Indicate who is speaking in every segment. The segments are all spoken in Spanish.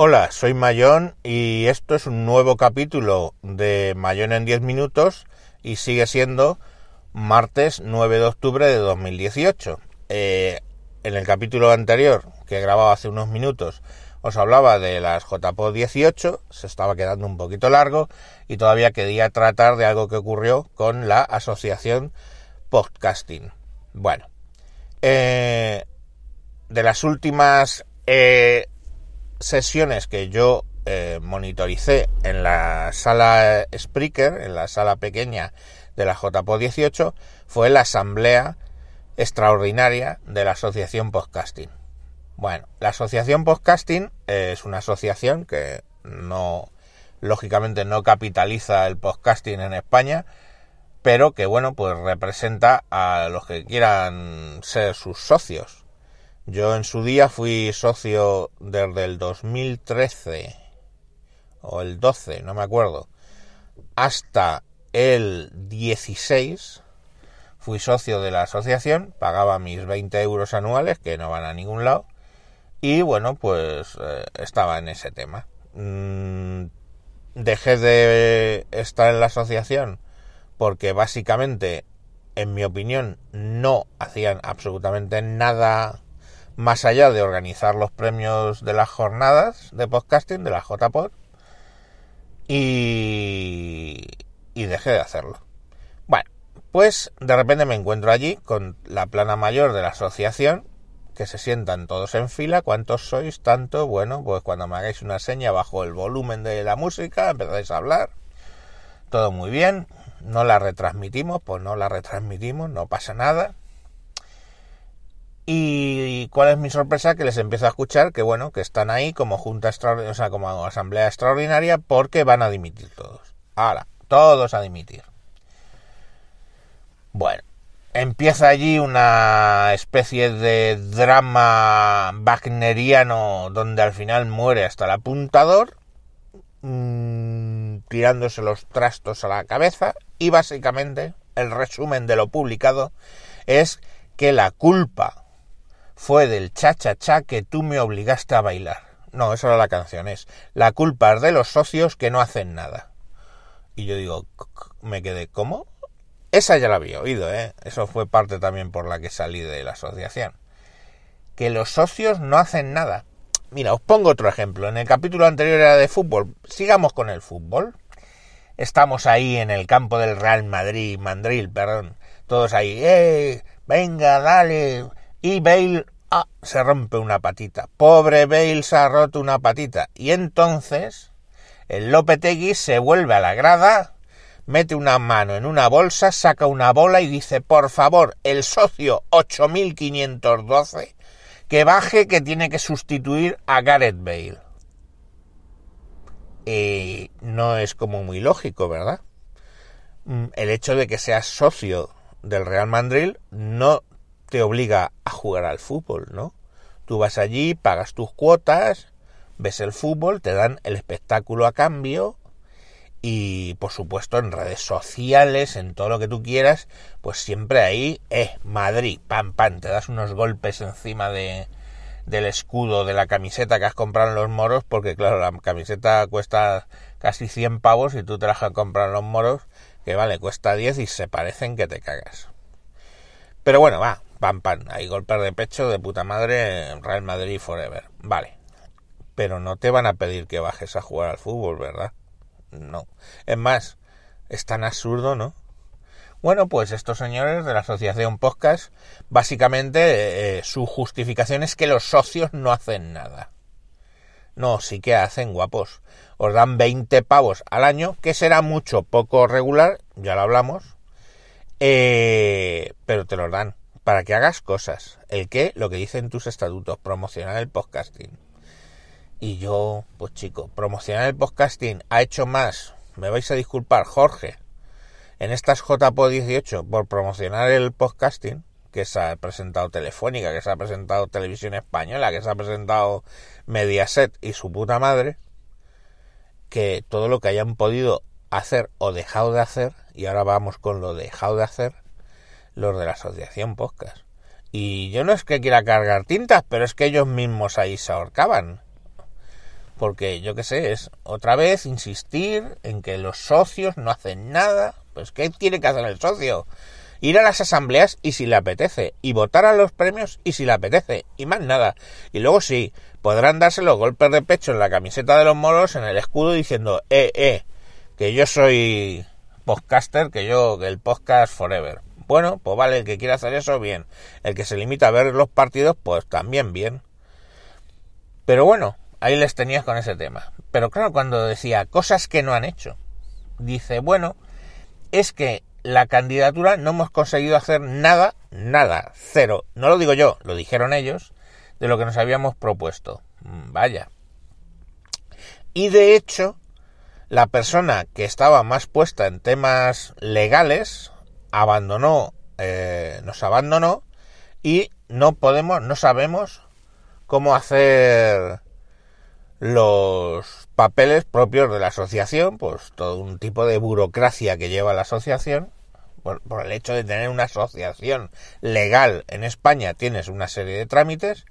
Speaker 1: Hola, soy Mayón y esto es un nuevo capítulo de Mayón en 10 minutos y sigue siendo martes 9 de octubre de 2018. Eh, en el capítulo anterior, que he grabado hace unos minutos, os hablaba de las JPO 18, se estaba quedando un poquito largo y todavía quería tratar de algo que ocurrió con la asociación podcasting. Bueno, eh, de las últimas eh, sesiones que yo eh, monitoricé en la sala Spreaker, en la sala pequeña de la JPO 18, fue la asamblea extraordinaria de la Asociación Podcasting. Bueno, la Asociación Podcasting es una asociación que no, lógicamente no capitaliza el podcasting en España, pero que bueno, pues representa a los que quieran ser sus socios. Yo en su día fui socio desde el 2013 o el 12, no me acuerdo, hasta el 16 fui socio de la asociación, pagaba mis 20 euros anuales, que no van a ningún lado, y bueno, pues eh, estaba en ese tema. Mm, dejé de estar en la asociación porque básicamente, en mi opinión, no hacían absolutamente nada más allá de organizar los premios de las jornadas de podcasting, de la JPod, y, y dejé de hacerlo. Bueno, pues de repente me encuentro allí con la plana mayor de la asociación, que se sientan todos en fila. ¿Cuántos sois? Tanto. Bueno, pues cuando me hagáis una seña bajo el volumen de la música, empezáis a hablar. Todo muy bien. No la retransmitimos, pues no la retransmitimos, no pasa nada. Y cuál es mi sorpresa que les empiezo a escuchar que bueno, que están ahí como junta extraordinaria, o sea, como asamblea extraordinaria porque van a dimitir todos. Ahora, todos a dimitir. Bueno, empieza allí una especie de drama wagneriano donde al final muere hasta el apuntador, mmm, tirándose los trastos a la cabeza y básicamente el resumen de lo publicado es que la culpa fue del cha-cha-cha que tú me obligaste a bailar. No, eso era la canción, es la culpa es de los socios que no hacen nada. Y yo digo, me quedé, ¿cómo? Esa ya la había oído, ¿eh? Eso fue parte también por la que salí de la asociación. Que los socios no hacen nada. Mira, os pongo otro ejemplo. En el capítulo anterior era de fútbol. Sigamos con el fútbol. Estamos ahí en el campo del Real Madrid, Mandril, perdón. Todos ahí, ¡eh! Venga, dale, y Bale ah, se rompe una patita. Pobre Bale se ha roto una patita. Y entonces el Lopetegui se vuelve a la grada, mete una mano en una bolsa, saca una bola y dice, por favor, el socio 8512, que baje que tiene que sustituir a Gareth Bale. Y no es como muy lógico, ¿verdad? Mm, el hecho de que seas socio del Real Madrid no te obliga a jugar al fútbol, ¿no? Tú vas allí, pagas tus cuotas, ves el fútbol, te dan el espectáculo a cambio y por supuesto en redes sociales, en todo lo que tú quieras, pues siempre ahí, eh, Madrid, pam, pam, te das unos golpes encima de, del escudo de la camiseta que has comprado en los moros, porque claro, la camiseta cuesta casi 100 pavos y tú te la has comprado en los moros, que vale, cuesta 10 y se parecen que te cagas. Pero bueno, va, pam, pam, hay golpes de pecho de puta madre, Real Madrid forever. Vale. Pero no te van a pedir que bajes a jugar al fútbol, ¿verdad? No. Es más, es tan absurdo, ¿no? Bueno, pues estos señores de la Asociación Podcast, básicamente eh, su justificación es que los socios no hacen nada. No, sí que hacen, guapos. Os dan 20 pavos al año, que será mucho, poco regular, ya lo hablamos, eh, pero te los dan para que hagas cosas. El qué, lo que dicen tus estatutos, promocionar el podcasting. Y yo, pues chico, promocionar el podcasting ha hecho más, me vais a disculpar, Jorge, en estas JPO 18 por promocionar el podcasting, que se ha presentado Telefónica, que se ha presentado Televisión Española, que se ha presentado Mediaset y su puta madre, que todo lo que hayan podido hacer o dejado de hacer, y ahora vamos con lo dejado de hacer, los de la asociación podcast. Y yo no es que quiera cargar tintas, pero es que ellos mismos ahí se ahorcaban. porque yo qué sé, es otra vez insistir en que los socios no hacen nada. Pues ¿qué tiene que hacer el socio? Ir a las asambleas y si le apetece, y votar a los premios y si le apetece, y más nada. Y luego sí, podrán darse los golpes de pecho en la camiseta de los moros, en el escudo, diciendo, eh, eh, que yo soy podcaster, que yo, que el podcast forever. Bueno, pues vale, el que quiera hacer eso, bien. El que se limita a ver los partidos, pues también bien. Pero bueno, ahí les tenías con ese tema. Pero claro, cuando decía cosas que no han hecho, dice, bueno, es que la candidatura no hemos conseguido hacer nada, nada, cero. No lo digo yo, lo dijeron ellos, de lo que nos habíamos propuesto. Mm, vaya. Y de hecho, la persona que estaba más puesta en temas legales abandonó, eh, nos abandonó y no podemos, no sabemos cómo hacer los papeles propios de la asociación, pues todo un tipo de burocracia que lleva la asociación, por, el hecho de tener una asociación legal en España tienes una serie de trámites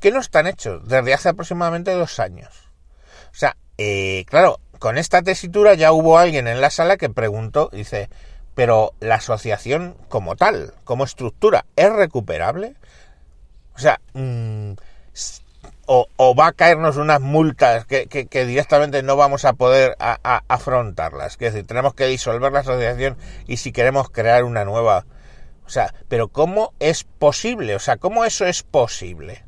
Speaker 1: que no están hechos desde hace aproximadamente dos años. O sea, eh, claro, con esta tesitura ya hubo alguien en la sala que preguntó, dice, pero la asociación como tal, como estructura, ¿es recuperable? O sea, mmm, o, va a caernos unas multas que, directamente no vamos a poder afrontarlas. Es decir, tenemos que disolver la asociación y si queremos crear una nueva... O sea, pero ¿cómo es posible? O sea, ¿cómo eso es posible?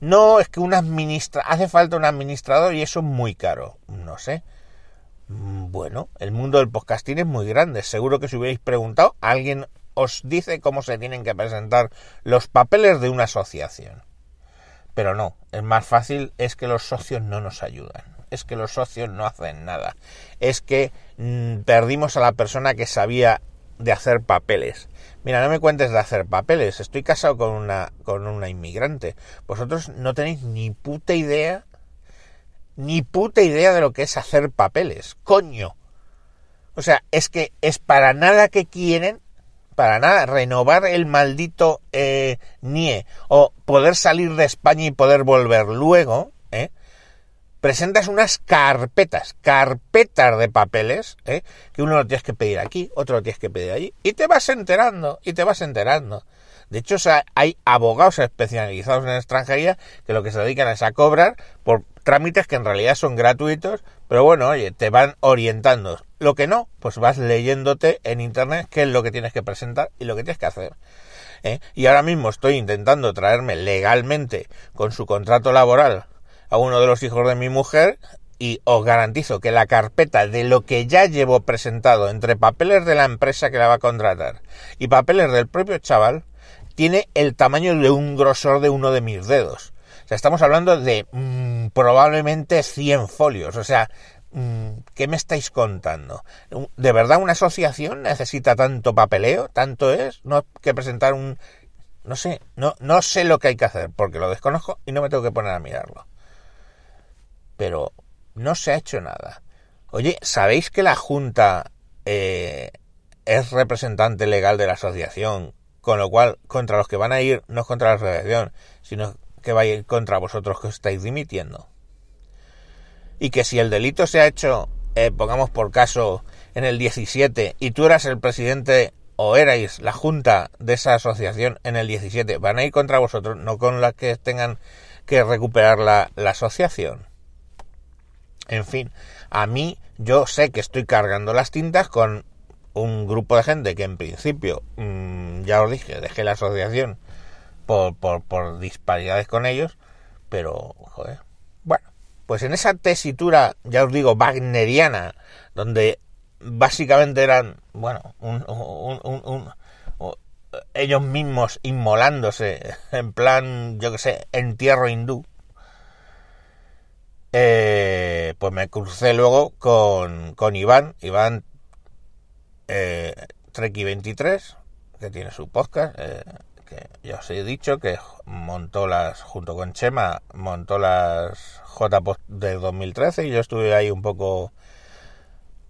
Speaker 1: No es que un administra... Hace falta un administrador y eso es muy caro. No sé. Mm, bueno, el mundo del podcasting es muy grande. Seguro que si hubierais preguntado, alguien os dice cómo se tienen que presentar los papeles de una asociación. Pero no, es más fácil es que los socios no nos ayudan, es que los socios no hacen nada, es que mm, perdimos a la persona que sabía de hacer papeles. Mira, no me cuentes de hacer papeles, estoy casado con una, con una inmigrante. Vosotros no tenéis ni puta idea, ni puta idea de lo que es hacer papeles, coño. O sea, es que es para nada que quieren para nada, renovar el maldito eh, NIE o poder salir de España y poder volver luego, ¿eh? presentas unas carpetas, carpetas de papeles, ¿eh? que uno lo tienes que pedir aquí, otro lo tienes que pedir allí, y te vas enterando, y te vas enterando. De hecho, hay abogados especializados en extranjería que lo que se dedican es a cobrar por trámites que en realidad son gratuitos, pero bueno, oye, te van orientando. Lo que no, pues vas leyéndote en internet qué es lo que tienes que presentar y lo que tienes que hacer. ¿eh? Y ahora mismo estoy intentando traerme legalmente con su contrato laboral a uno de los hijos de mi mujer y os garantizo que la carpeta de lo que ya llevo presentado entre papeles de la empresa que la va a contratar y papeles del propio chaval tiene el tamaño de un grosor de uno de mis dedos. O sea, estamos hablando de mm, probablemente 100 folios. O sea, mm, ¿qué me estáis contando? ¿De verdad una asociación necesita tanto papeleo? ¿Tanto es? ¿No que presentar un... No sé, no, no sé lo que hay que hacer, porque lo desconozco y no me tengo que poner a mirarlo. Pero no se ha hecho nada. Oye, ¿sabéis que la Junta eh, es representante legal de la asociación? Con lo cual, contra los que van a ir, no es contra la asociación, sino que va a ir contra vosotros que os estáis dimitiendo. Y que si el delito se ha hecho, eh, pongamos por caso, en el 17, y tú eras el presidente o erais la junta de esa asociación en el 17, van a ir contra vosotros, no con las que tengan que recuperar la, la asociación. En fin, a mí yo sé que estoy cargando las tintas con un grupo de gente que en principio, mm, ya os dije, dejé la asociación por, por, disparidades con ellos, pero, joder, bueno, pues en esa tesitura, ya os digo, wagneriana, donde básicamente eran, bueno, un, un, ellos mismos inmolándose, en plan, yo que sé, entierro hindú, eh, pues me crucé luego con, con Iván, Iván eh, Treki23, que tiene su podcast, eh, que ya os he dicho que montó las, junto con Chema, montó las J de 2013 y yo estuve ahí un poco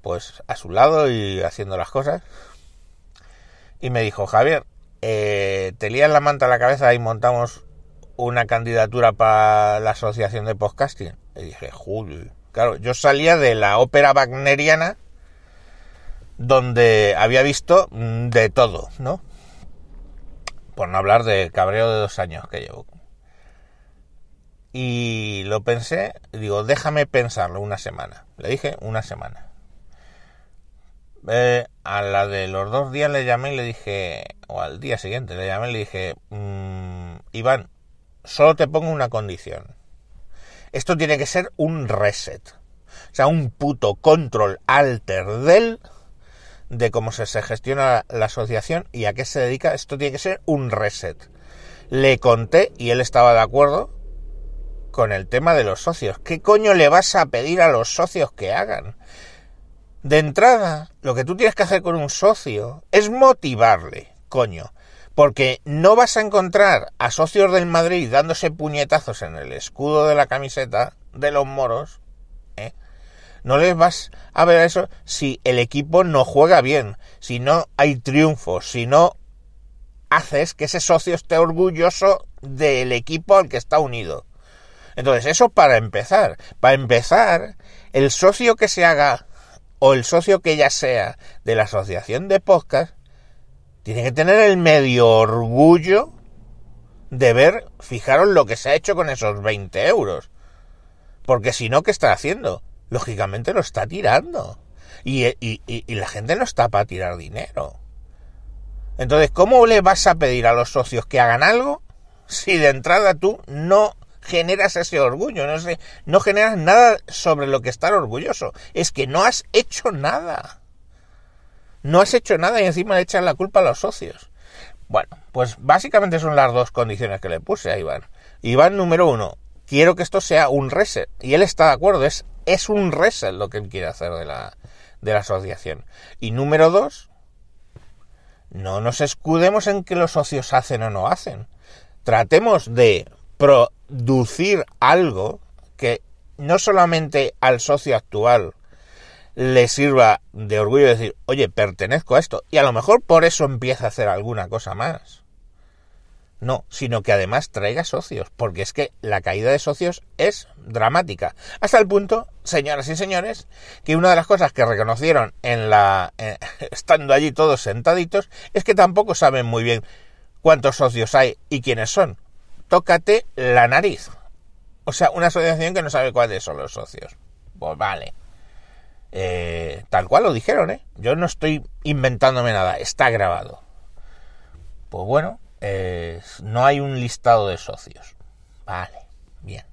Speaker 1: pues a su lado y haciendo las cosas. Y me dijo, Javier, eh, te lías la manta a la cabeza y montamos una candidatura para la asociación de podcasting. Y dije, Julio. Claro, yo salía de la ópera wagneriana donde había visto mm, de todo, ¿no? Por no hablar de cabreo de dos años que llevo. Y lo pensé, digo, déjame pensarlo una semana. Le dije una semana. Eh, a la de los dos días le llamé y le dije, o al día siguiente le llamé y le dije, mmm, Iván, solo te pongo una condición. Esto tiene que ser un reset. O sea, un puto control alter del de cómo se, gestiona la asociación y a qué se dedica. Esto tiene que ser un reset. Le conté y él estaba de acuerdo con el tema de los socios. ¿Qué coño le vas a pedir a los socios que hagan? De entrada, lo que tú tienes que hacer con un socio es motivarle, coño. Porque no vas a encontrar a socios del Madrid dándose puñetazos en el escudo de la camiseta de los moros. ¿eh? No les vas a ver eso si el equipo no juega bien, si no hay triunfos, si no haces que ese socio esté orgulloso del equipo al que está unido. Entonces, eso para empezar. Para empezar, el socio que se haga o el socio que ya sea de la asociación de podcast tiene que tener el medio orgullo de ver, fijaros lo que se ha hecho con esos 20 euros. Porque si no, ¿qué está haciendo? Lógicamente lo está tirando. Y, y, y la gente no está para tirar dinero. Entonces, ¿cómo le vas a pedir a los socios que hagan algo si de entrada tú no generas ese orgullo, no, sé, no generas nada sobre lo que estar orgulloso. Es que no has hecho nada. No has hecho nada y encima le echas la culpa a los socios. Bueno, pues básicamente son las dos condiciones que le puse a Iván. Iván número uno, quiero que esto sea un reset. Y él está de acuerdo, es, es un reset lo que él quiere hacer de la, de la asociación. Y número dos, no nos escudemos en que los socios hacen o no hacen. Tratemos de producir algo que no solamente al socio actual le sirva de orgullo decir, oye, pertenezco a esto, y a lo mejor por eso empieza a hacer alguna cosa más. No, sino que además traiga socios, porque es que la caída de socios es dramática. Hasta el punto, señoras y señores, que una de las cosas que reconocieron en la estando allí todos sentaditos es que tampoco saben muy bien cuántos socios hay y quiénes son tócate la nariz. O sea, una asociación que no sabe cuáles son los socios. Pues vale. Eh, tal cual lo dijeron, ¿eh? Yo no estoy inventándome nada, está grabado. Pues bueno, no hay un listado de socios. Vale, bien.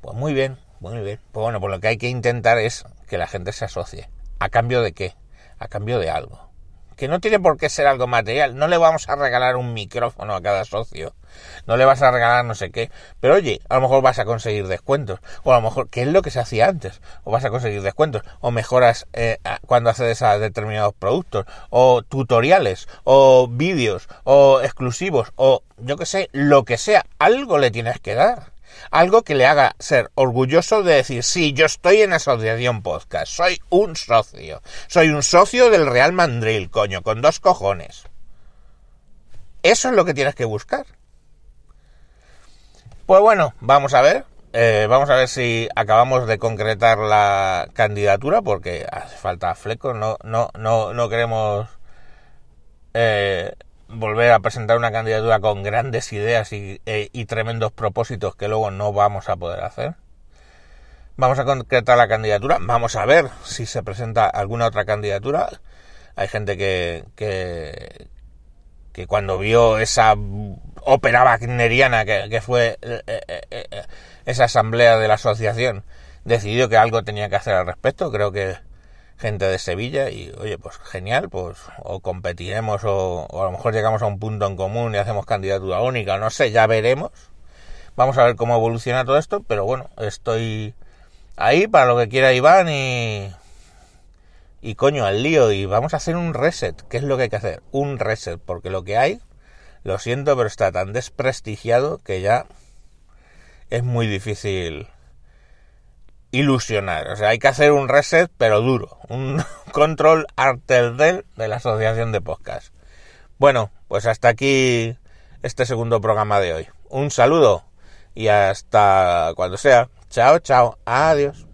Speaker 1: Pues muy bien, muy bien. Pues bueno, pues lo que hay que intentar es que la gente se asocie. ¿A cambio de qué? A cambio de algo que no tiene por qué ser algo material. No le vamos a regalar un micrófono a cada socio. No le vas a regalar no sé qué. Pero oye, a lo mejor vas a conseguir descuentos. O a lo mejor, ¿qué es lo que se hacía antes? O vas a conseguir descuentos. O mejoras eh, cuando accedes a determinados productos. O tutoriales. O vídeos. O exclusivos. O yo que sé, lo que sea. Algo le tienes que dar algo que le haga ser orgulloso de decir, sí, yo estoy en Asociación Podcast, soy un socio, soy un socio del Real Mandril, coño, con dos cojones. Eso es lo que tienes que buscar. Pues bueno, vamos a ver. Eh, vamos a ver si acabamos de concretar la candidatura, porque hace falta fleco, no, no, no, no queremos eh, volver a presentar una candidatura con grandes ideas y, e, y, tremendos propósitos que luego no vamos a poder hacer. Vamos a concretar la candidatura, vamos a ver si se presenta alguna otra candidatura. Hay gente que, que, que cuando vio esa ópera wagneriana que, que fue eh, eh, eh, esa asamblea de la asociación, decidió que algo tenía que hacer al respecto. Creo que gente de Sevilla y oye, pues genial, pues o competiremos o, a lo mejor llegamos a un punto en común y hacemos candidatura única, no sé, ya veremos. Vamos a ver cómo evoluciona todo esto, pero bueno, estoy ahí para lo que quiera Iván y y coño, al lío y vamos a hacer un reset, ¿qué es lo que hay que hacer? Un reset, porque lo que hay, lo siento, pero está tan desprestigiado que ya es muy difícil ilusionar. O sea, hay que hacer un reset, pero duro. Un control artel de la Asociación de Podcast. Bueno, pues hasta aquí este segundo programa de hoy. Un saludo y hasta cuando sea. Chao, chao. Adiós.